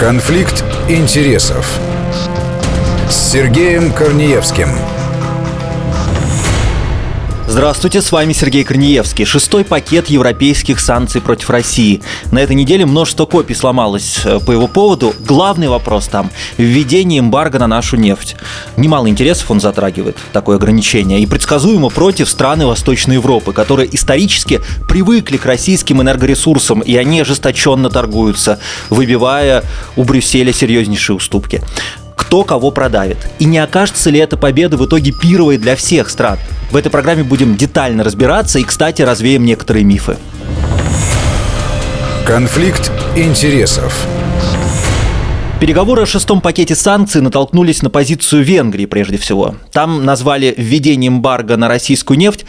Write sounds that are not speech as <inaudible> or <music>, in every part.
Конфликт интересов с Сергеем Корнеевским. Здравствуйте, с вами Сергей Корнеевский. Шестой пакет европейских санкций против России. На этой неделе множество копий сломалось э, по его поводу. Главный вопрос там – введение эмбарго на нашу нефть. Немало интересов он затрагивает, такое ограничение. И предсказуемо против страны Восточной Европы, которые исторически привыкли к российским энергоресурсам, и они ожесточенно торгуются, выбивая у Брюсселя серьезнейшие уступки кто кого продавит. И не окажется ли эта победа в итоге пировой для всех стран? В этой программе будем детально разбираться и, кстати, развеем некоторые мифы. Конфликт интересов. Переговоры о шестом пакете санкций натолкнулись на позицию Венгрии прежде всего. Там назвали введение эмбарго на российскую нефть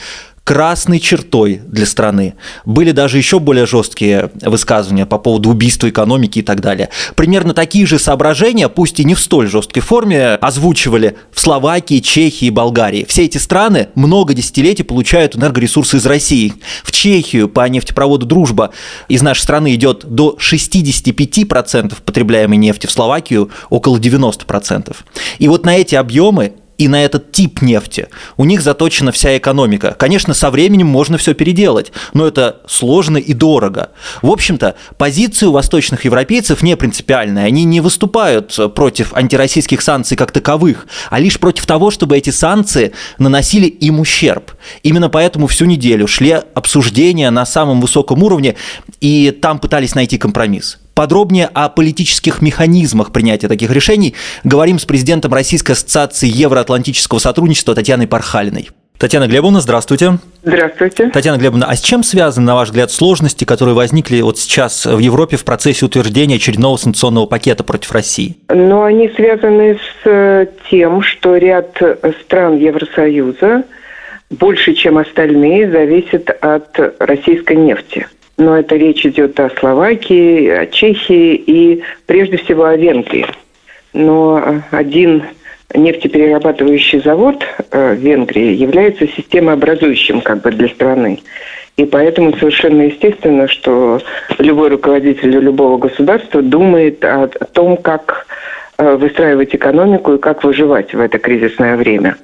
красной чертой для страны. Были даже еще более жесткие высказывания по поводу убийства экономики и так далее. Примерно такие же соображения, пусть и не в столь жесткой форме, озвучивали в Словакии, Чехии и Болгарии. Все эти страны много десятилетий получают энергоресурсы из России. В Чехию по нефтепроводу «Дружба» из нашей страны идет до 65% потребляемой нефти, в Словакию около 90%. И вот на эти объемы и на этот тип нефти. У них заточена вся экономика. Конечно, со временем можно все переделать, но это сложно и дорого. В общем-то, позиция у восточных европейцев не принципиальная. Они не выступают против антироссийских санкций как таковых, а лишь против того, чтобы эти санкции наносили им ущерб. Именно поэтому всю неделю шли обсуждения на самом высоком уровне, и там пытались найти компромисс. Подробнее о политических механизмах принятия таких решений говорим с президентом Российской ассоциации евроатлантического сотрудничества Татьяной Пархалиной. Татьяна Глебовна, здравствуйте. Здравствуйте. Татьяна Глебовна, а с чем связаны, на ваш взгляд, сложности, которые возникли вот сейчас в Европе в процессе утверждения очередного санкционного пакета против России? Ну, они связаны с э, тем, что ряд стран Евросоюза больше, чем остальные, зависит от российской нефти но это речь идет о Словакии, о Чехии и прежде всего о Венгрии. Но один нефтеперерабатывающий завод э, в Венгрии является системообразующим как бы для страны. И поэтому совершенно естественно, что любой руководитель любого государства думает о том, как э, выстраивать экономику и как выживать в это кризисное время.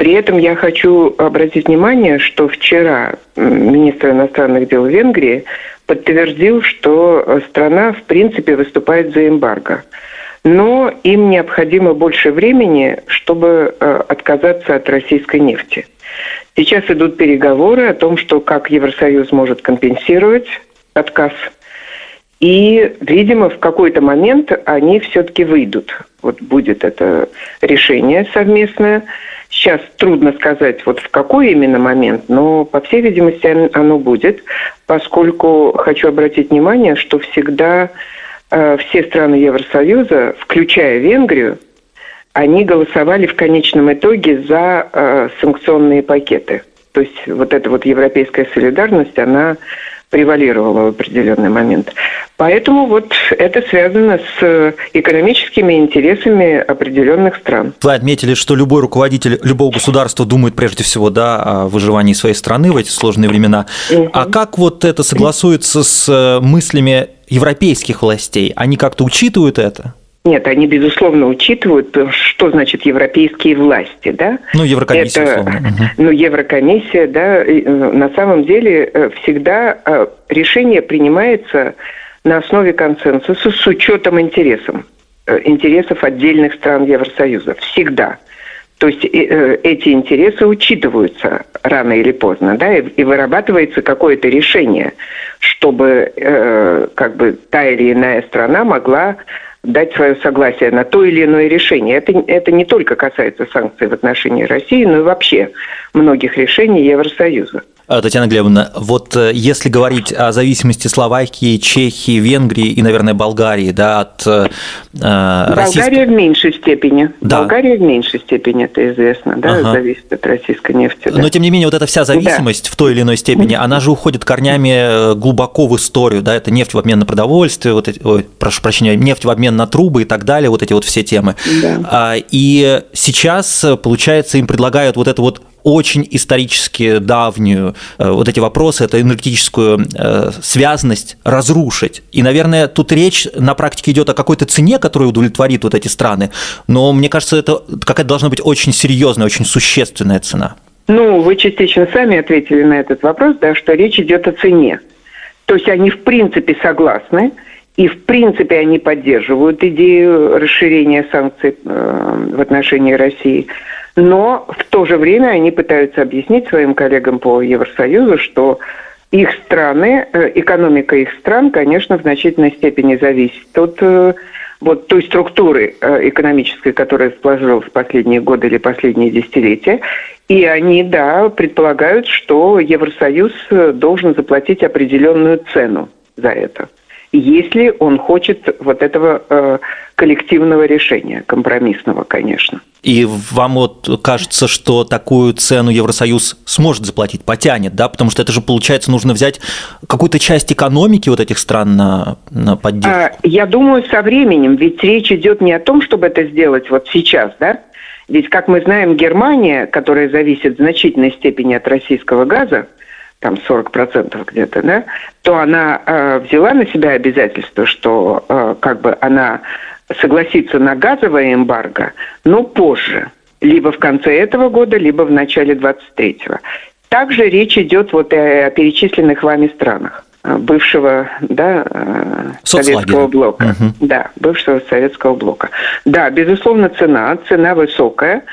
При этом я хочу обратить внимание, что вчера министр иностранных дел Венгрии подтвердил, что страна в принципе выступает за эмбарго. Но им необходимо больше времени, чтобы э, отказаться от российской нефти. Сейчас идут переговоры о том, что как Евросоюз может компенсировать отказ. И, видимо, в какой-то момент они все-таки выйдут. Вот будет это решение совместное. Сейчас трудно сказать, вот в какой именно момент, но, по всей видимости, оно будет, поскольку хочу обратить внимание, что всегда э, все страны Евросоюза, включая Венгрию, они голосовали в конечном итоге за э, санкционные пакеты. То есть вот эта вот европейская солидарность, она превалировала в определенный момент. Поэтому вот это связано с экономическими интересами определенных стран. Вы отметили, что любой руководитель любого государства думает прежде всего да, о выживании своей страны в эти сложные времена. Угу. А как вот это согласуется с мыслями европейских властей? Они как-то учитывают это? Нет, они, безусловно, учитывают, что значит европейские власти, да? Ну, Еврокомиссия, Это, условно. Ну, Еврокомиссия, да, э, на самом деле э, всегда э, решение принимается на основе консенсуса с учетом интересов, интересов отдельных стран Евросоюза. Всегда. То есть эти интересы учитываются рано или поздно, да, и, вырабатывается какое-то решение, чтобы как бы та или иная страна могла дать свое согласие на то или иное решение. Это, это не только касается санкций в отношении России, но и вообще многих решений Евросоюза. А, Татьяна Глебовна, вот э, если говорить о зависимости Словакии, Чехии, Венгрии и, наверное, Болгарии, да, от э, Болгария российской... в меньшей степени. Да. Болгария в меньшей степени, это известно, да, ага. зависит от российской нефти. Да. Но, тем не менее, вот эта вся зависимость да. в той или иной степени, она же уходит корнями э, глубоко в историю, да, это нефть в обмен на продовольствие, вот эти, ой, прошу прощения, нефть в обмен на трубы и так далее, вот эти вот все темы. Да. И сейчас, получается, им предлагают вот эту вот очень исторически давнюю э, вот эти вопросы, эту энергетическую э, связанность разрушить. И, наверное, тут речь на практике идет о какой-то цене, которая удовлетворит вот эти страны, но мне кажется, это какая-то должна быть очень серьезная, очень существенная цена. Ну, вы частично сами ответили на этот вопрос, да, что речь идет о цене. То есть они в принципе согласны, и в принципе они поддерживают идею расширения санкций э, в отношении России. Но в то же время они пытаются объяснить своим коллегам по Евросоюзу, что их страны, э, экономика их стран, конечно, в значительной степени зависит от э, вот той структуры экономической, которая сложилась в последние годы или последние десятилетия. И они, да, предполагают, что Евросоюз должен заплатить определенную цену за это если он хочет вот этого э, коллективного решения, компромиссного, конечно. И вам вот кажется, что такую цену Евросоюз сможет заплатить, потянет, да? Потому что это же, получается, нужно взять какую-то часть экономики вот этих стран на, на поддержку. А, я думаю, со временем, ведь речь идет не о том, чтобы это сделать вот сейчас, да? Ведь, как мы знаем, Германия, которая зависит в значительной степени от российского газа, там 40% где-то, да, то она э, взяла на себя обязательство, что э, как бы она согласится на газовое эмбарго, но позже, либо в конце этого года, либо в начале 23-го. Также речь идет вот о, перечисленных вами странах э, бывшего да, э, советского блока. Угу. Да, бывшего советского блока. Да, безусловно, цена, цена высокая,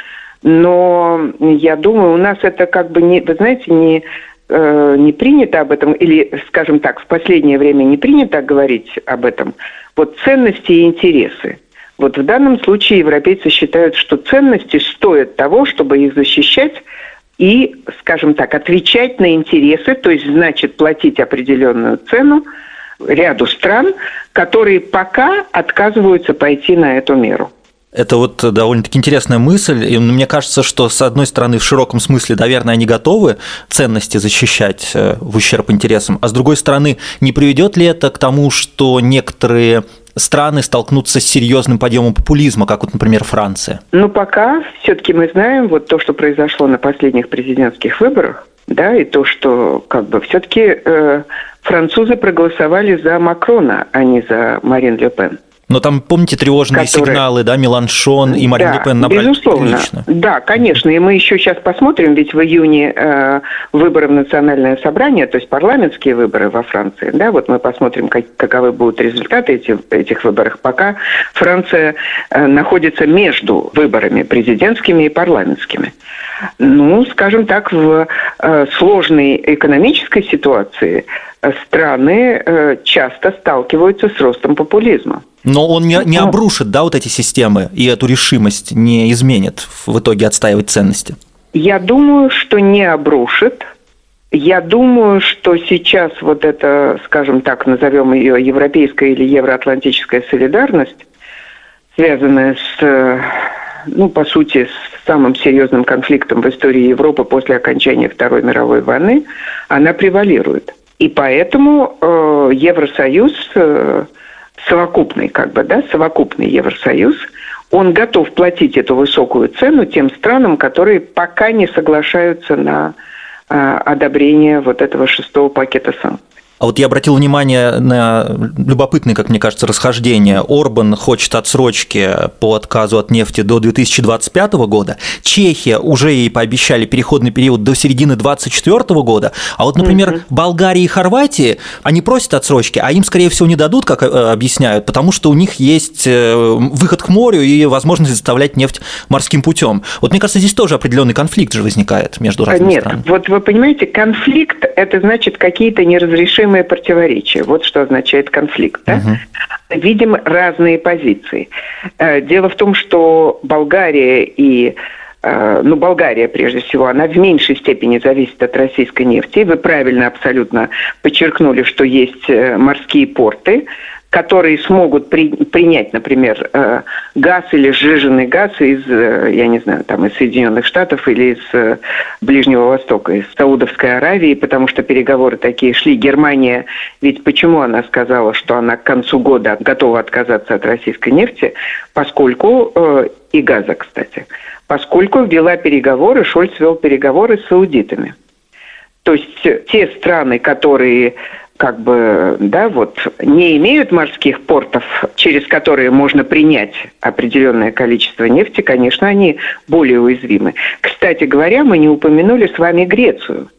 но я думаю, у нас это как бы не, вы знаете, не э, не принято об этом, или, скажем так, в последнее время не принято говорить об этом, вот ценности и интересы. Вот в данном случае европейцы считают, что ценности стоят того, чтобы их защищать и, скажем так, отвечать на интересы, то есть, значит, платить определенную цену ряду стран, которые пока отказываются пойти на эту меру. Это вот довольно-таки интересная мысль. И мне кажется, что, с одной стороны, в широком смысле, наверное, они готовы ценности защищать э, в ущерб интересам, а с другой стороны, не приведет ли это к тому, что некоторые страны столкнутся с серьезным подъемом популизма, как вот, например, Франция? Ну, пока все-таки мы знаем вот то, что произошло на последних президентских выборах, да, и то, что как бы все-таки э, французы проголосовали за Макрона, а не за Марин Ле Пен. Но там, помните, тревожные которые... сигналы, да, Меланшон и Марин да, Ле Пен набрали безусловно. лично. Да, конечно. И мы еще сейчас посмотрим, ведь в июне э, выборы в национальное собрание, то есть парламентские выборы во Франции. Да, вот мы посмотрим, как, каковы будут результаты этих, этих выборов. Пока Франция э, находится между выборами президентскими и парламентскими. Ну, скажем так, в э, сложной экономической ситуации э, страны э, часто сталкиваются с ростом популизма. Но он не, не обрушит, да, вот эти системы и эту решимость не изменит в итоге отстаивать ценности? Я думаю, что не обрушит. Я думаю, что сейчас вот это, скажем так, назовем ее европейская или евроатлантическая солидарность, связанная с, ну, по сути, с самым серьезным конфликтом в истории Европы после окончания Второй мировой войны, она превалирует. И поэтому э, Евросоюз э, совокупный, как бы, да, совокупный Евросоюз, он готов платить эту высокую цену тем странам, которые пока не соглашаются на э, одобрение вот этого шестого пакета санкций. А вот я обратил внимание на любопытное, как мне кажется, расхождение. Орбан хочет отсрочки по отказу от нефти до 2025 года. Чехия уже ей пообещали переходный период до середины 2024 года. А вот, например. Болгария и Хорватия, они просят отсрочки, а им, скорее всего, не дадут, как э, объясняют, потому что у них есть э, выход к морю и возможность доставлять нефть морским путем. Вот мне кажется, здесь тоже определенный конфликт же возникает между разными Нет, странами. вот вы понимаете, конфликт – это значит какие-то неразрешимые неразрешимые противоречия. Вот что означает конфликт. Да? Угу. Видим разные позиции. Э, дело в том, что Болгария и э, ну, Болгария, прежде всего, она в меньшей степени зависит от российской нефти. Вы правильно абсолютно подчеркнули, что есть э, морские порты, которые смогут при, принять, например, э, газ или сжиженный газ из, э, я не знаю, там из Соединенных Штатов или из э, Ближнего Востока, из Саудовской Аравии, потому что переговоры такие шли. Германия, ведь почему она сказала, что она к концу года готова отказаться от российской нефти, поскольку и газа, кстати, поскольку вела переговоры, Шольц вел переговоры с саудитами. То есть те страны, которые как бы, да, вот не имеют морских портов, через которые можно принять определенное количество нефти, конечно, они более уязвимы. Кстати говоря, мы не упомянули с вами Грецию.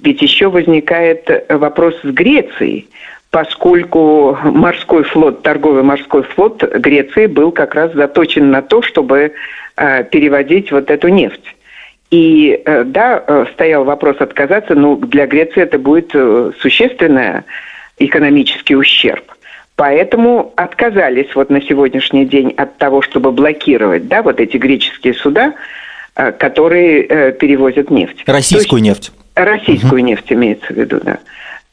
Ведь еще возникает вопрос с Грецией, поскольку морской флот, торговый морской флот Греции был как раз заточен на то, чтобы э, переводить вот эту нефть. И э, да, э, стоял вопрос отказаться, но для Греции это будет э, существенный экономический ущерб. Поэтому отказались вот на сегодняшний день от того, чтобы блокировать да, вот эти греческие суда, которые перевозят нефть. Российскую есть, нефть. Российскую угу. нефть имеется в виду, да.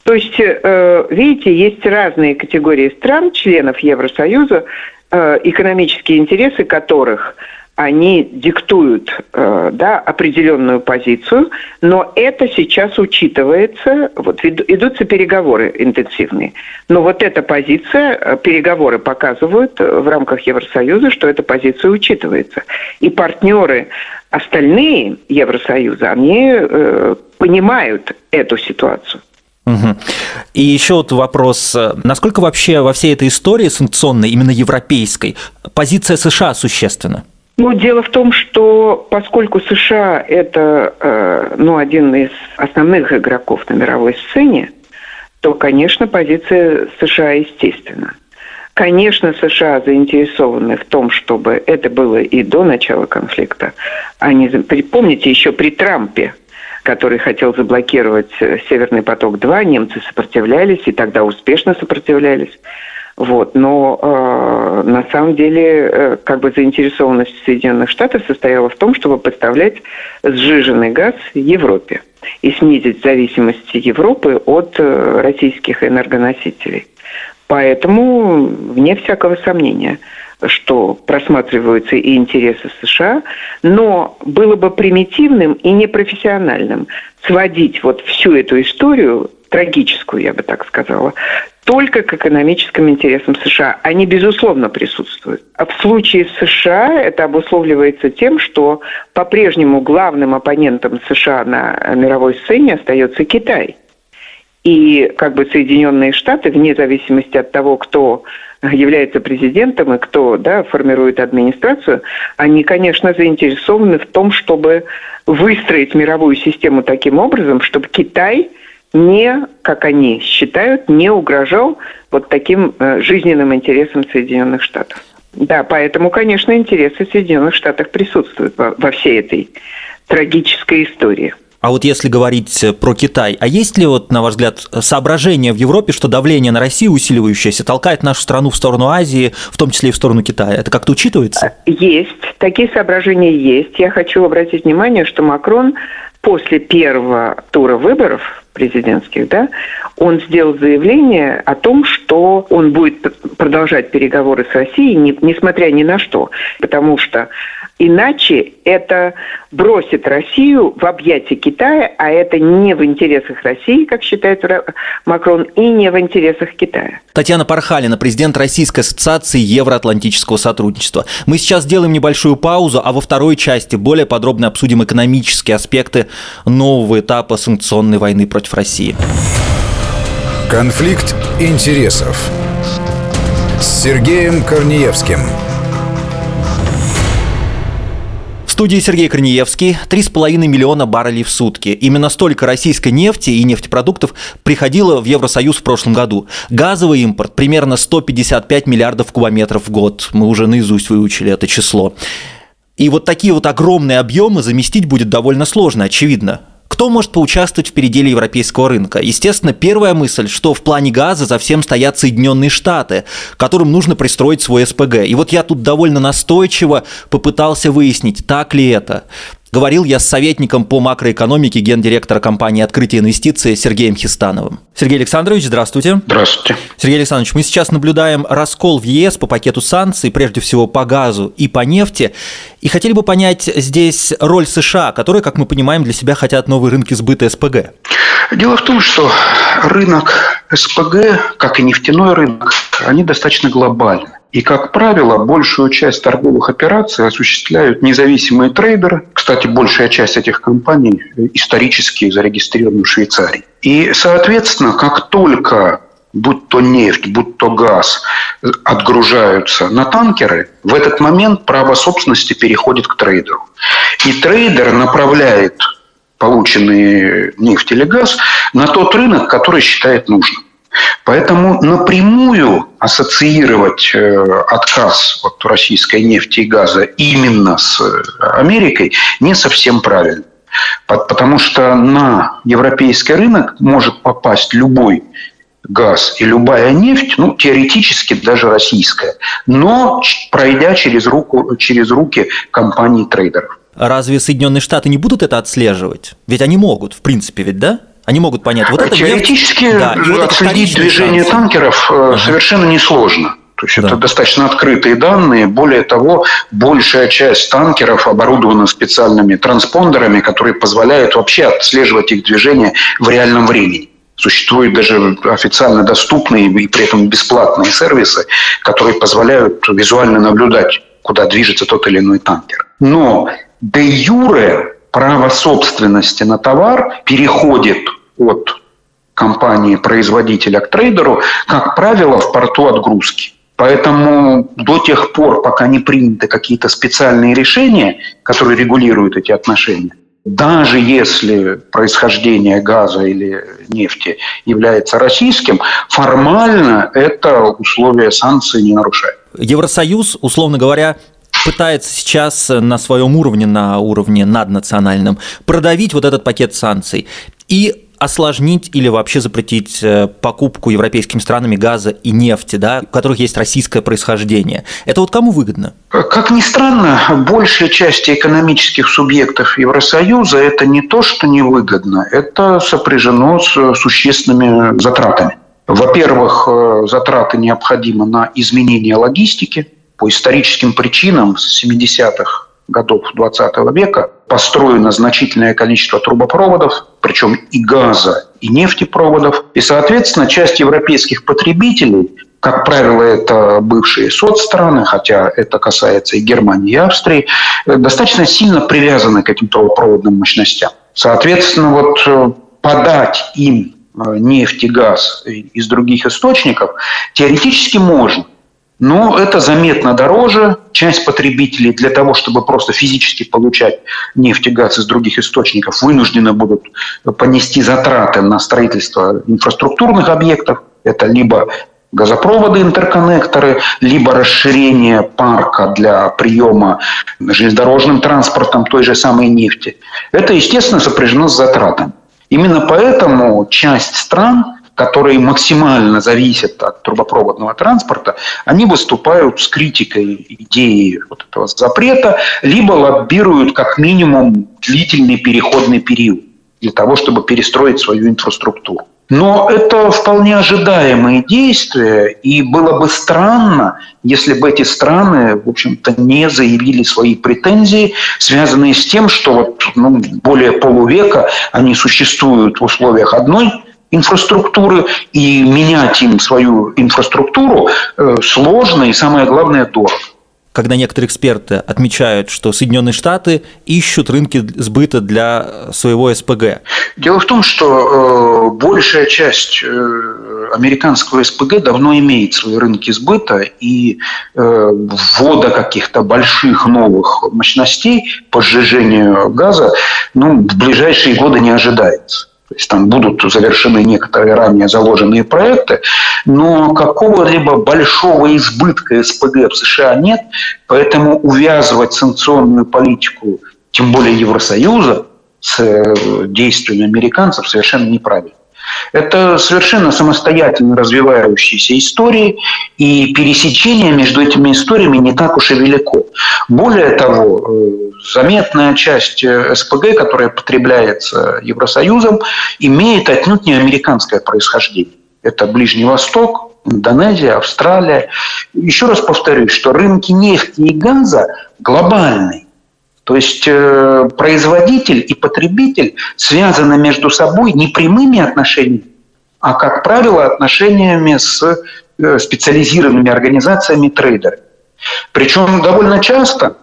То есть, видите, есть разные категории стран, членов Евросоюза, экономические интересы которых – они диктуют э, да, определенную позицию, но это сейчас учитывается, вот идутся переговоры интенсивные, но вот эта позиция, э, переговоры показывают э, в рамках Евросоюза, что эта позиция учитывается. И партнеры остальные Евросоюза, они э, понимают эту ситуацию. Угу. И еще вот вопрос, насколько вообще во всей этой истории санкционной, именно европейской, позиция США существенна? Ну, дело в том, что поскольку США это э, ну, один из основных игроков на мировой сцене, то, конечно, позиция США естественна. Конечно, США заинтересованы в том, чтобы это было и до начала конфликта. Они, помните, еще при Трампе, который хотел заблокировать э, «Северный поток-2», немцы сопротивлялись, и тогда успешно сопротивлялись. Вот. Но э, на самом деле э, как бы заинтересованность Соединенных Штатов состояла в том, чтобы поставлять сжиженный газ Европе и снизить зависимость Европы от э, российских энергоносителей. Поэтому, вне всякого сомнения, что просматриваются и интересы США, но было бы примитивным и непрофессиональным сводить вот всю эту историю трагическую, я бы так сказала, только к экономическим интересам США. Они, безусловно, присутствуют. А в случае США это обусловливается тем, что по-прежнему главным оппонентом США на мировой сцене остается Китай. И как бы Соединенные Штаты, вне зависимости от того, кто является президентом и кто да, формирует администрацию, они, конечно, заинтересованы в том, чтобы выстроить мировую систему таким образом, чтобы Китай – не, как они считают, не угрожал вот таким э, жизненным интересам Соединенных Штатов. Да, поэтому, конечно, интересы Соединенных Штатов присутствуют во, во всей этой трагической истории. А вот если говорить про Китай, а есть ли, вот, на ваш взгляд, соображение в Европе, что давление на Россию усиливающееся толкает нашу страну в сторону Азии, в том числе и в сторону Китая? Это как-то учитывается? Есть. Такие соображения есть. Я хочу обратить внимание, что Макрон после первого тура выборов президентских, да, он сделал заявление о том, что он будет продолжать переговоры с Россией, не, несмотря ни на что, потому что Иначе это бросит Россию в объятия Китая, а это не в интересах России, как считает Макрон, и не в интересах Китая. Татьяна Пархалина, президент Российской ассоциации Евроатлантического сотрудничества. Мы сейчас сделаем небольшую паузу, а во второй части более подробно обсудим экономические аспекты нового этапа санкционной войны против России. Конфликт интересов с Сергеем Корнеевским – студии Сергей Корнеевский. 3,5 миллиона баррелей в сутки. Именно столько российской нефти и нефтепродуктов приходило в Евросоюз в прошлом году. Газовый импорт примерно 155 миллиардов кубометров в год. Мы уже наизусть выучили это число. И вот такие вот огромные объемы заместить будет довольно сложно, очевидно. Кто может поучаствовать в переделе европейского рынка? Естественно, первая мысль, что в плане газа за всем стоят Соединенные Штаты, которым нужно пристроить свой СПГ. И вот я тут довольно настойчиво попытался выяснить, так ли это. Говорил я с советником по макроэкономике гендиректора компании «Открытие инвестиций» Сергеем Хистановым. Сергей Александрович, здравствуйте. Здравствуйте. Сергей Александрович, мы сейчас наблюдаем раскол в ЕС по пакету санкций, прежде всего по газу и по нефти. И хотели бы понять здесь роль США, которые, как мы понимаем, для себя хотят новые рынки сбыта СПГ. Дело в том, что рынок СПГ, как и нефтяной рынок, они достаточно глобальны. И, как правило, большую часть торговых операций осуществляют независимые трейдеры. Кстати, большая часть этих компаний исторически зарегистрированы в Швейцарии. И, соответственно, как только будь то нефть, будь то газ, отгружаются на танкеры, в этот момент право собственности переходит к трейдеру. И трейдер направляет полученные нефть или газ на тот рынок, который считает нужным. Поэтому напрямую ассоциировать э, отказ от российской нефти и газа именно с Америкой не совсем правильно. Потому что на европейский рынок может попасть любой газ и любая нефть, ну, теоретически даже российская, но пройдя через, руку, через руки компаний-трейдеров. Разве Соединенные Штаты не будут это отслеживать? Ведь они могут, в принципе, ведь, да? Они могут понять, вот это Теоретически нефть, да, вот отследить движение шансы. танкеров uh совершенно несложно. То есть да. это достаточно открытые данные. Более того, большая часть танкеров оборудована специальными транспондерами, которые позволяют вообще отслеживать их движение в реальном времени. Существуют даже официально доступные и при этом бесплатные сервисы, которые позволяют визуально наблюдать, куда движется тот или иной танкер. Но де юре право собственности на товар переходит от компании-производителя к трейдеру, как правило, в порту отгрузки. Поэтому до тех пор, пока не приняты какие-то специальные решения, которые регулируют эти отношения, даже если происхождение газа или нефти является российским, формально это условия санкций не нарушает. Евросоюз, условно говоря, пытается сейчас на своем уровне, на уровне наднациональном, продавить вот этот пакет санкций и осложнить или вообще запретить э, покупку европейскими странами газа и нефти, да, у которых есть российское происхождение. Это вот кому выгодно? Как ни странно, большая часть экономических субъектов Евросоюза это не то, что невыгодно, это сопряжено с существенными затратами. Во-первых, э, затраты необходимы на изменение логистики, по историческим причинам с 70-х годов 20 века построено значительное количество трубопроводов, причем и газа, и нефтепроводов. И, соответственно, часть европейских потребителей, как правило, это бывшие соцстраны, хотя это касается и Германии, и Австрии, достаточно сильно привязаны к этим трубопроводным мощностям. Соответственно, вот э, подать им э, нефть и газ из других источников теоретически можно. Но это заметно дороже. Часть потребителей для того, чтобы просто физически получать нефть и газ из других источников, вынуждены будут понести затраты на строительство инфраструктурных объектов. Это либо газопроводы, интерконнекторы, либо расширение парка для приема железнодорожным транспортом той же самой нефти. Это, естественно, сопряжено с затратами. Именно поэтому часть стран которые максимально зависят от трубопроводного транспорта, они выступают с критикой идеи вот этого запрета, либо лоббируют как минимум длительный переходный период для того, чтобы перестроить свою инфраструктуру. Но это вполне ожидаемые действия, и было бы странно, если бы эти страны, в общем-то, не заявили свои претензии, связанные с тем, что вот, ну, более полувека они существуют в условиях одной инфраструктуры, и менять им свою инфраструктуру э, сложно и, самое главное, дорого когда некоторые эксперты отмечают, что Соединенные Штаты ищут рынки сбыта для своего СПГ? Дело в том, что э, большая часть э, американского СПГ давно имеет свои рынки сбыта, и э, ввода каких-то больших новых мощностей по сжижению газа ну, в ближайшие годы не ожидается. То есть там будут завершены некоторые ранее заложенные проекты, но какого-либо большого избытка СПГ в США нет, поэтому увязывать санкционную политику, тем более Евросоюза, с э, действиями американцев совершенно неправильно. Это совершенно самостоятельно развивающиеся истории, и пересечение между этими историями не так уж и велико. Более того, э, заметная часть э, СПГ, которая потребляется Евросоюзом, имеет отнюдь не американское происхождение. Это Ближний Восток, Индонезия, Австралия. Еще раз повторюсь, что рынки нефти и газа глобальные. То есть э, производитель и потребитель связаны между собой не прямыми отношениями, а, как правило, отношениями с э, специализированными организациями трейдеров. Причем довольно часто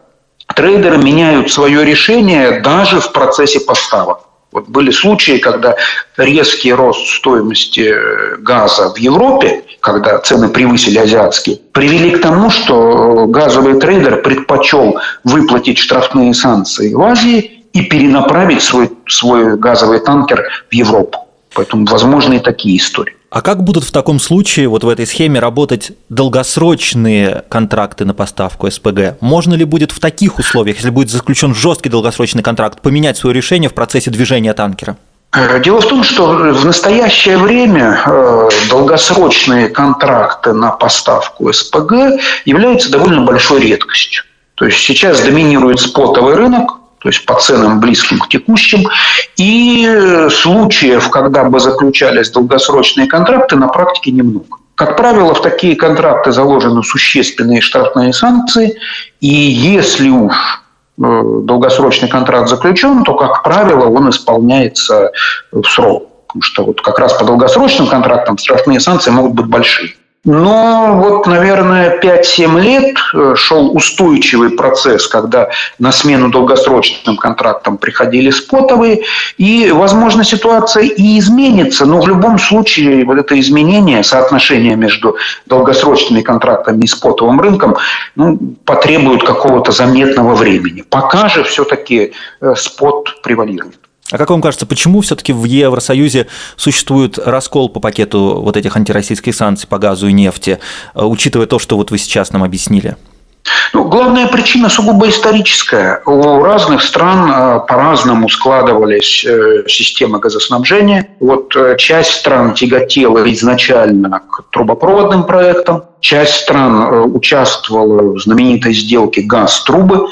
трейдеры меняют свое решение даже в процессе поставок. Вот были случаи, когда резкий рост стоимости э, газа в Европе, когда цены превысили азиатские, привели к тому, что газовый трейдер предпочел выплатить штрафные санкции в Азии и перенаправить свой, свой газовый танкер в Европу. Поэтому возможны и такие истории. А как будут в таком случае, вот в этой схеме, работать долгосрочные контракты на поставку СПГ? Можно ли будет в таких условиях, если будет заключен жесткий долгосрочный контракт, поменять свое решение в процессе движения танкера? Дело в том, что в настоящее время э, долгосрочные контракты на поставку СПГ являются довольно большой редкостью. То есть сейчас доминирует спотовый рынок, то есть по ценам близким к текущим. И случаев, когда бы заключались долгосрочные контракты, на практике немного. Как правило, в такие контракты заложены существенные штрафные санкции, и если уж э, долгосрочный контракт заключен, то, как правило, он исполняется в срок. Потому что вот как раз по долгосрочным контрактам штрафные санкции могут быть большие. Но вот, наверное, 5-7 лет э, шел устойчивый процесс, когда на смену долгосрочным контрактам приходили спотовые, и, возможно, ситуация и изменится, но в любом случае вот это изменение, соотношение между долгосрочными контрактами и спотовым рынком ну, потребует какого-то заметного времени. Пока же все-таки э, спот превалирует. А как вам кажется, почему все-таки в Евросоюзе существует раскол по пакету вот этих антироссийских санкций по газу и нефти, э, учитывая то, что вот вы сейчас нам объяснили? Ну, главная причина сугубо историческая. У разных стран э, по-разному складывались э, системы газоснабжения. Вот часть стран тяготела изначально к трубопроводным проектам, часть стран участвовала в знаменитой сделке «Газ-трубы»,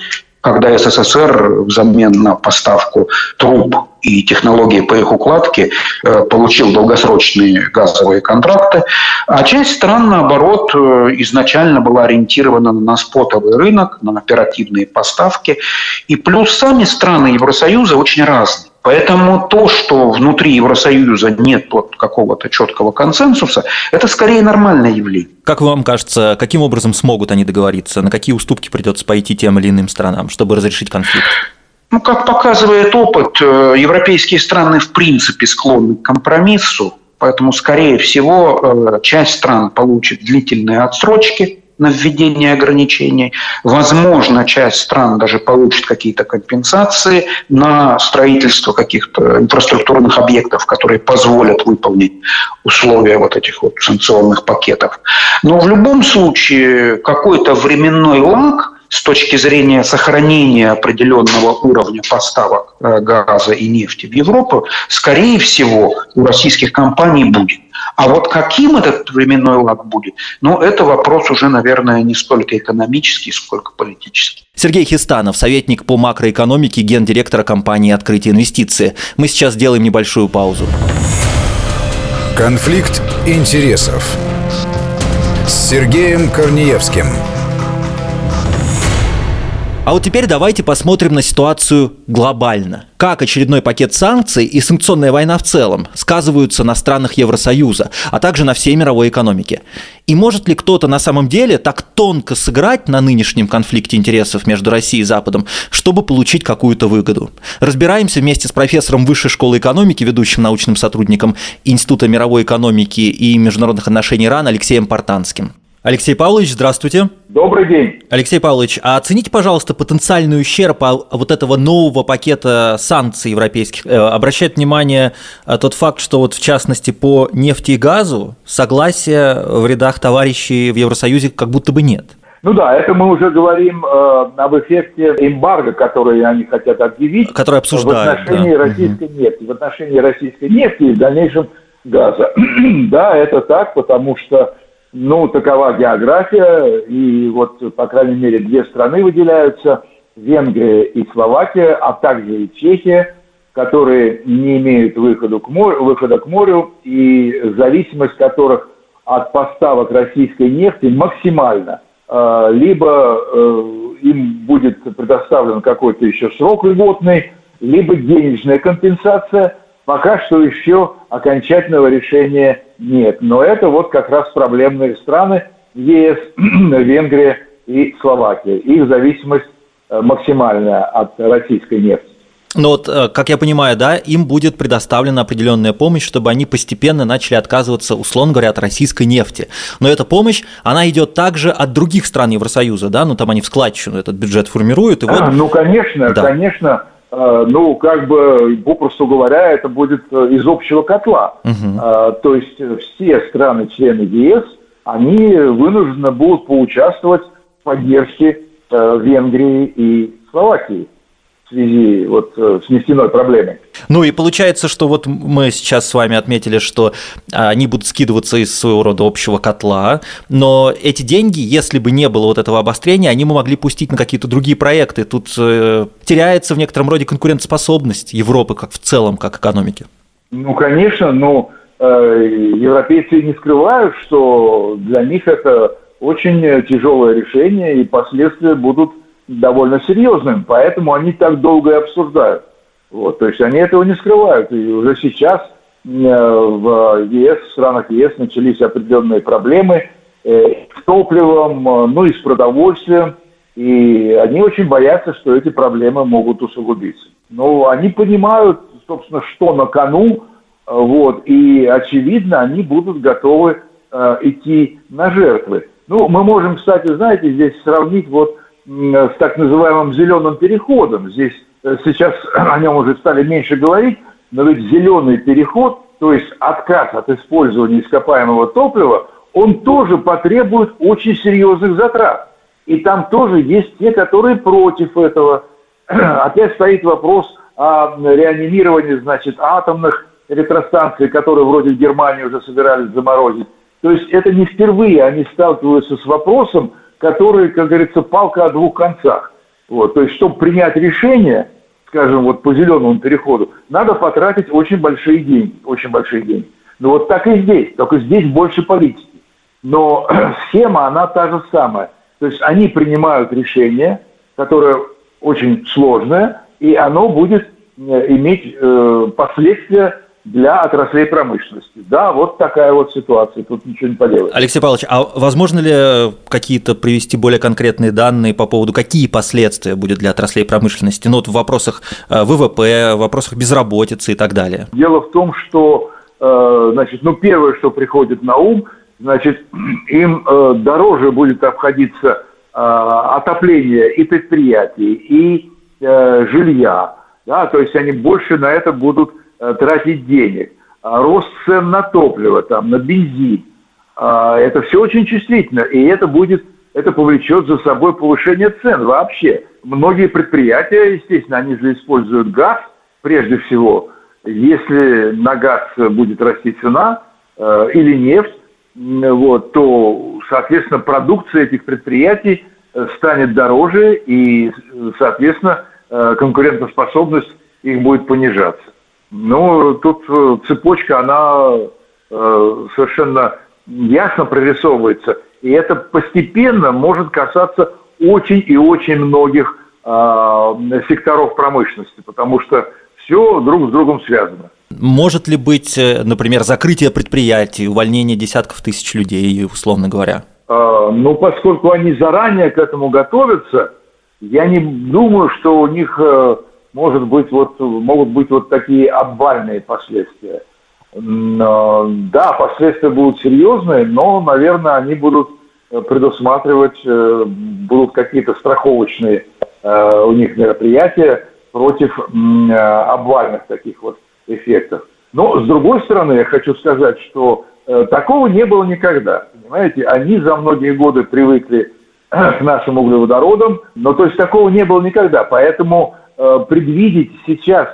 когда СССР взамен на поставку труб и технологии по их укладке э, получил долгосрочные газовые контракты, а часть стран, наоборот, э, изначально была ориентирована на спотовый рынок, на оперативные поставки. И плюс сами страны Евросоюза очень разные. Поэтому то, что внутри Евросоюза нет вот какого-то четкого консенсуса, это скорее нормальное явление. Как вам кажется, каким образом смогут они договориться? На какие уступки придется пойти тем или иным странам, чтобы разрешить конфликт? Ну, как показывает опыт, э, европейские страны в принципе склонны к компромиссу, поэтому, скорее всего, э, часть стран получит длительные отсрочки, на введение ограничений. Возможно, часть стран даже получит какие-то компенсации на строительство каких-то инфраструктурных объектов, которые позволят выполнить условия вот этих вот санкционных пакетов. Но в любом случае какой-то временной лаг с точки зрения сохранения определенного уровня поставок э, газа и нефти в Европу, скорее всего, у российских компаний будет. А вот каким этот временной лаг будет, ну, это вопрос уже, наверное, не столько экономический, сколько политический. Сергей Хистанов, советник по макроэкономике, гендиректора компании «Открытие инвестиции». Мы сейчас делаем небольшую паузу. Конфликт интересов с Сергеем Корнеевским – а вот теперь давайте посмотрим на ситуацию глобально. Как очередной пакет санкций и санкционная война в целом сказываются на странах Евросоюза, а также на всей мировой экономике. И может ли кто-то на самом деле так тонко сыграть на нынешнем конфликте интересов между Россией и Западом, чтобы получить какую-то выгоду? Разбираемся вместе с профессором Высшей школы экономики, ведущим научным сотрудником Института мировой экономики и международных отношений РАН Алексеем Портанским. Алексей Павлович, здравствуйте. Добрый день. Алексей Павлович, а оцените, пожалуйста, потенциальный ущерб вот этого нового пакета санкций европейских. Э, обращает внимание э, тот факт, что вот в частности по нефти и газу согласия в рядах товарищей в Евросоюзе как будто бы нет. Ну да, это мы уже говорим э, об эффекте эмбарго, который они хотят объявить. Который обсуждают. В отношении да. российской угу. нефти. В отношении российской нефти и в дальнейшем газа. <clears throat> да, это так, потому что ну, такова география, и вот, по крайней мере, две страны выделяются. Венгрия и Словакия, а также и Чехия, которые не имеют выхода к морю, выхода к морю и зависимость которых от поставок российской нефти максимальна. Э, либо э, им будет предоставлен какой-то еще срок льготный, либо денежная компенсация. Пока что еще окончательного решения нет. Но это вот как раз проблемные страны ЕС, <clears throat> Венгрия и Словакия. Их зависимость э, максимальная от российской нефти. Но вот, э, как я понимаю, да, им будет предоставлена определенная помощь, чтобы они постепенно начали отказываться, условно говоря, от российской нефти. Но эта помощь, она идет также от других стран Евросоюза, да, ну там они в складчину этот бюджет формируют. И вот... Ну, конечно, да. конечно, ну, как бы, попросту говоря, это будет э, из общего котла. Угу. То есть все страны-члены ЕС, они вынуждены будут поучаствовать в поддержке Венгрии и Словакии в связи вот э, с нефтяной проблемой. Ну и получается, что вот мы сейчас с вами отметили, что они будут скидываться из своего рода общего котла, но эти деньги, если бы не было вот этого обострения, они бы могли пустить на какие-то другие проекты. Тут э, теряется в некотором роде конкурентоспособность Европы как в целом, как экономики. Ну, конечно, но э, европейцы не скрывают, что для них это очень тяжелое решение, и последствия будут довольно серьезным, поэтому они так долго и обсуждают. Вот, то есть они этого не скрывают. И уже сейчас э, в ЕС, в странах ЕС начались определенные проблемы э, с топливом, э, ну и с продовольствием. И они очень боятся, что эти проблемы могут усугубиться. Но они понимают, собственно, что на кону, вот, и, очевидно, они будут готовы э, идти на жертвы. Ну, мы можем, кстати, знаете, здесь сравнить вот с так называемым зеленым переходом. Здесь э, сейчас <clears throat> о нем уже стали меньше говорить, но ведь зеленый переход, то есть отказ от использования ископаемого топлива, он тоже потребует очень серьезных затрат. И там тоже есть те, которые против этого. <clears throat> Опять стоит вопрос о реанимировании, значит, атомных электростанций, которые вроде в Германии уже собирались заморозить. То есть это не впервые они сталкиваются с вопросом, которые, как говорится, палка о двух концах. Вот, то есть, чтобы принять решение, скажем, вот по зеленому переходу, надо потратить очень большие деньги, очень большие деньги. Ну вот так и здесь, только здесь больше политики. Но <clears throat> схема, она та же самая. То есть они принимают решение, которое очень сложное, и оно будет э, иметь э, последствия для отраслей промышленности. Да, вот такая вот ситуация, тут ничего не поделаешь. Алексей Павлович, а возможно ли какие-то привести более конкретные данные по поводу, какие последствия будет для отраслей промышленности, ну вот в вопросах э, ВВП, в вопросах безработицы и так далее? Дело в том, что, э, значит, ну первое, что приходит на ум, значит, <clears throat> им э, дороже будет обходиться отопление и предприятий, и жилья, да, то есть они больше на это будут Э, тратить денег. А рост цен на топливо, там, на бензин. А, это все очень чувствительно, и это будет, это повлечет за собой повышение цен вообще. Многие предприятия, естественно, они же используют газ, прежде всего. Если на газ будет расти цена э, или нефть, вот, то, соответственно, продукция этих предприятий э, станет дороже, и, соответственно, конкурентоспособность их будет понижаться. Ну, тут э, цепочка, она э, совершенно ясно прорисовывается. И это постепенно может касаться очень и очень многих э, секторов промышленности, потому что все друг с другом связано. Может ли быть, э, например, закрытие предприятий, увольнение десятков тысяч людей, условно говоря? Э, ну, поскольку они заранее к этому готовятся, я не думаю, что у них э, может быть, вот, могут быть вот такие обвальные последствия. Да, последствия будут серьезные, но, наверное, они будут э, предусматривать, э, будут какие-то страховочные э, у них мероприятия против обвальных таких вот эффектов. Но, с другой стороны, я хочу сказать, что такого не было никогда. Понимаете, они за многие годы привыкли к нашим углеводородам, но то есть такого не было никогда. Поэтому предвидеть сейчас,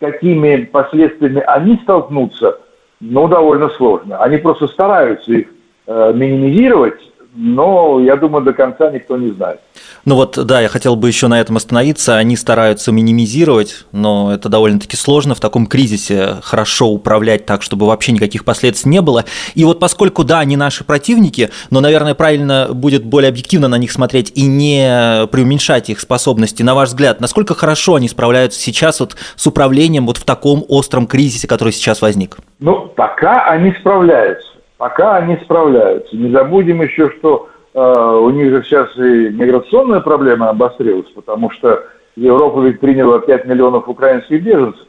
какими последствиями они столкнутся, ну, довольно сложно. Они просто стараются их э, минимизировать, но, я думаю, до конца никто не знает. Ну вот, да, я хотел бы еще на этом остановиться. Они стараются минимизировать, но это довольно-таки сложно в таком кризисе хорошо управлять так, чтобы вообще никаких последствий не было. И вот поскольку, да, они наши противники, но, наверное, правильно будет более объективно на них смотреть и не преуменьшать их способности. На ваш взгляд, насколько хорошо они справляются сейчас вот с управлением вот в таком остром кризисе, который сейчас возник? Ну, пока они справляются. Пока они справляются. Не забудем еще, что у них же сейчас и миграционная проблема обострилась, потому что Европа ведь приняла 5 миллионов украинских беженцев.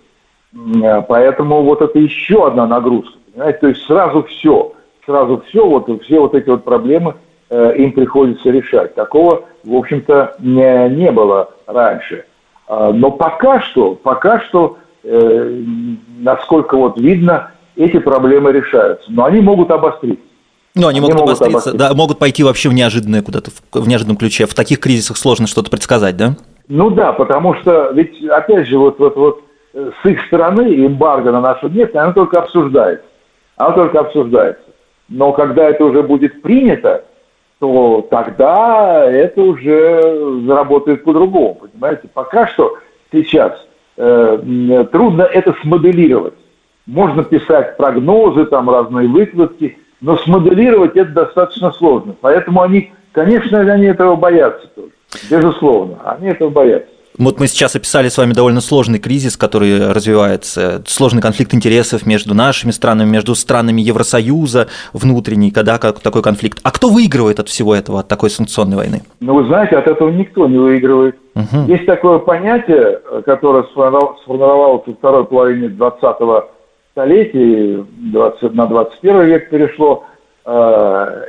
Э, поэтому вот это еще одна нагрузка. Понимаете? То есть сразу все, сразу все, вот все вот эти вот проблемы э, им приходится решать. Такого, в общем-то, не, не было раньше. Э, но пока что, пока что, э, насколько вот видно, эти проблемы решаются. Но они могут обостриться. Ну, они, они могут, могут обостриться, обостриться, да, могут пойти вообще в неожиданное куда-то, в неожиданном ключе. В таких кризисах сложно что-то предсказать, да? Ну да, потому что ведь, опять же, вот, вот, вот э, с их стороны эмбарго на нашу нефть, она только обсуждается. Она только обсуждается. Но когда это уже будет принято, то тогда это уже заработает по-другому, понимаете? Пока что сейчас э, трудно это смоделировать. Можно писать прогнозы, там разные выкладки, но смоделировать это достаточно сложно. Поэтому они, конечно, они этого боятся тоже. Безусловно, они этого боятся. Вот мы сейчас описали с вами довольно сложный кризис, который развивается, сложный конфликт интересов между нашими странами, между странами Евросоюза, внутренний, когда как такой конфликт. А кто выигрывает от всего этого, от такой санкционной войны? Ну, вы знаете, от этого никто не выигрывает. Угу. Есть такое понятие, которое сформировалось во второй половине 20 столетии, 20, на 21 век перешло, э,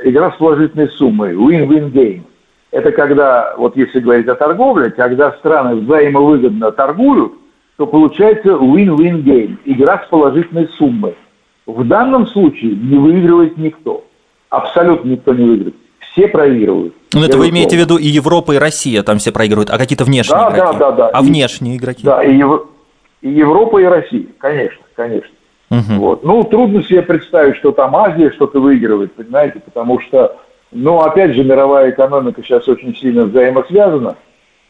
игра с положительной суммой, win-win game. Это когда, вот если говорить о торговле, когда страны взаимовыгодно торгуют, то получается win-win game, игра с положительной суммой. В данном случае не выигрывает никто. Абсолютно никто не выиграет. Все проигрывают. Ну, это вы имеете в виду и Европа, и Россия, там все проигрывают, а какие-то внешние да, игроки? Да, да, да. А и, внешние игроки? Да, и, и Европа, и Россия, конечно, конечно. Угу. Вот. Ну, трудно себе представить, что там Азия что-то выигрывает, понимаете, потому что, ну, опять же, мировая экономика сейчас очень сильно взаимосвязана.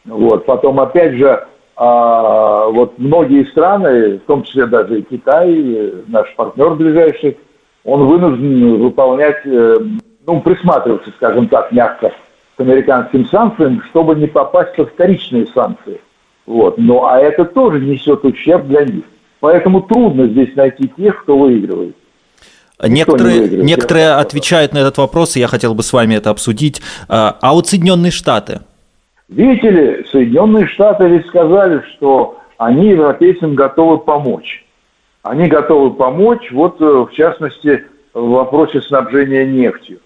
Вот. Потом, опять же, а, вот многие страны, в том числе даже и Китай, наш партнер ближайший, он вынужден выполнять, э, ну, присматриваться, скажем так, мягко к американским санкциям, чтобы не попасть во вторичные санкции. Вот. Ну, а это тоже несет ущерб для них. Поэтому трудно здесь найти тех, кто выигрывает. Некоторые, выигрывает, некоторые отвечают на этот вопрос, и я хотел бы с вами это обсудить. А, а вот Соединенные Штаты? Видите ли, Соединенные Штаты ведь сказали, что они европейцам готовы помочь. Они готовы помочь, вот э, в частности, в вопросе снабжения нефтью.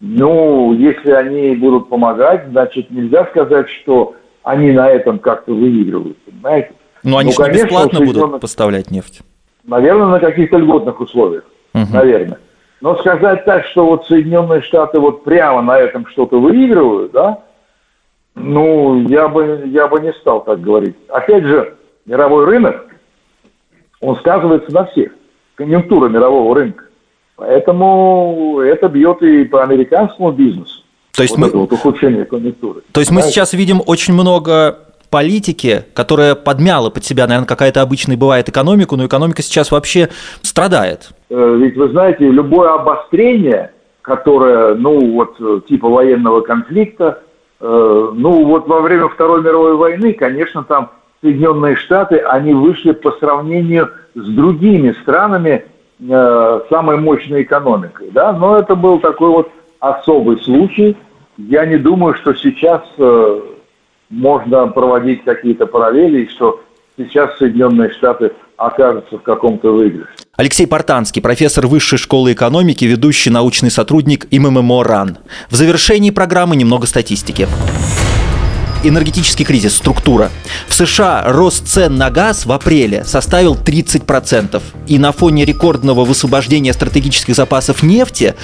Ну, если они будут помогать, значит, нельзя сказать, что они на этом как-то выигрывают, понимаете? Но они ну, же конечно, бесплатно Соединенных... будут поставлять нефть. Наверное, на каких-то льготных условиях. Угу. Наверное. Но сказать так, что вот Соединенные Штаты вот прямо на этом что-то выигрывают, да, ну, я бы, я бы не стал так говорить. Опять же, мировой рынок, он сказывается на всех. Конъюнктура мирового рынка. Поэтому это бьет и по американскому бизнесу. То есть вот мы... вот ухудшение конъюнктуры. То есть мы сейчас видим очень много политики, которая подмяла под себя, наверное, какая-то обычная бывает экономику, но экономика сейчас вообще страдает. Э, ведь вы знаете, любое обострение, которое, ну вот э, типа военного конфликта, э, ну вот во время Второй мировой войны, конечно, там Соединенные Штаты, они вышли по сравнению с другими странами самой мощной экономикой, да, но это был такой вот особый случай. Я не думаю, что сейчас можно проводить какие-то параллели, что сейчас Соединенные Штаты окажутся в каком-то выигрыше. Алексей Портанский, профессор Высшей школы экономики, ведущий научный сотрудник МММО РАН. В завершении программы немного статистики энергетический кризис, структура. В США рост цен на газ в апреле составил 30%. И на фоне рекордного высвобождения стратегических запасов нефти,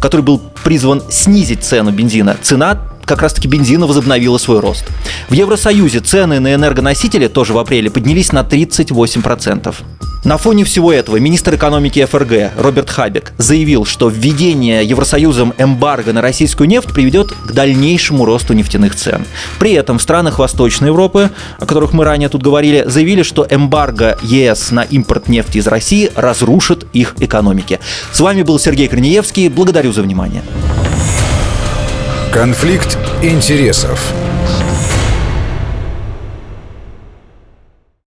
который был призван снизить цену бензина, цена как раз-таки бензина возобновила свой рост. В Евросоюзе цены на энергоносители тоже в апреле поднялись на 38%. На фоне всего этого министр экономики ФРГ Роберт Хабек заявил, что введение Евросоюзом эмбарго на российскую нефть приведет к дальнейшему росту нефтяных цен. При этом в странах Восточной Европы, о которых мы ранее тут говорили, заявили, что эмбарго ЕС на импорт нефти из России разрушит их экономики. С вами был Сергей Корнеевский. Благодарю за внимание. Конфликт интересов.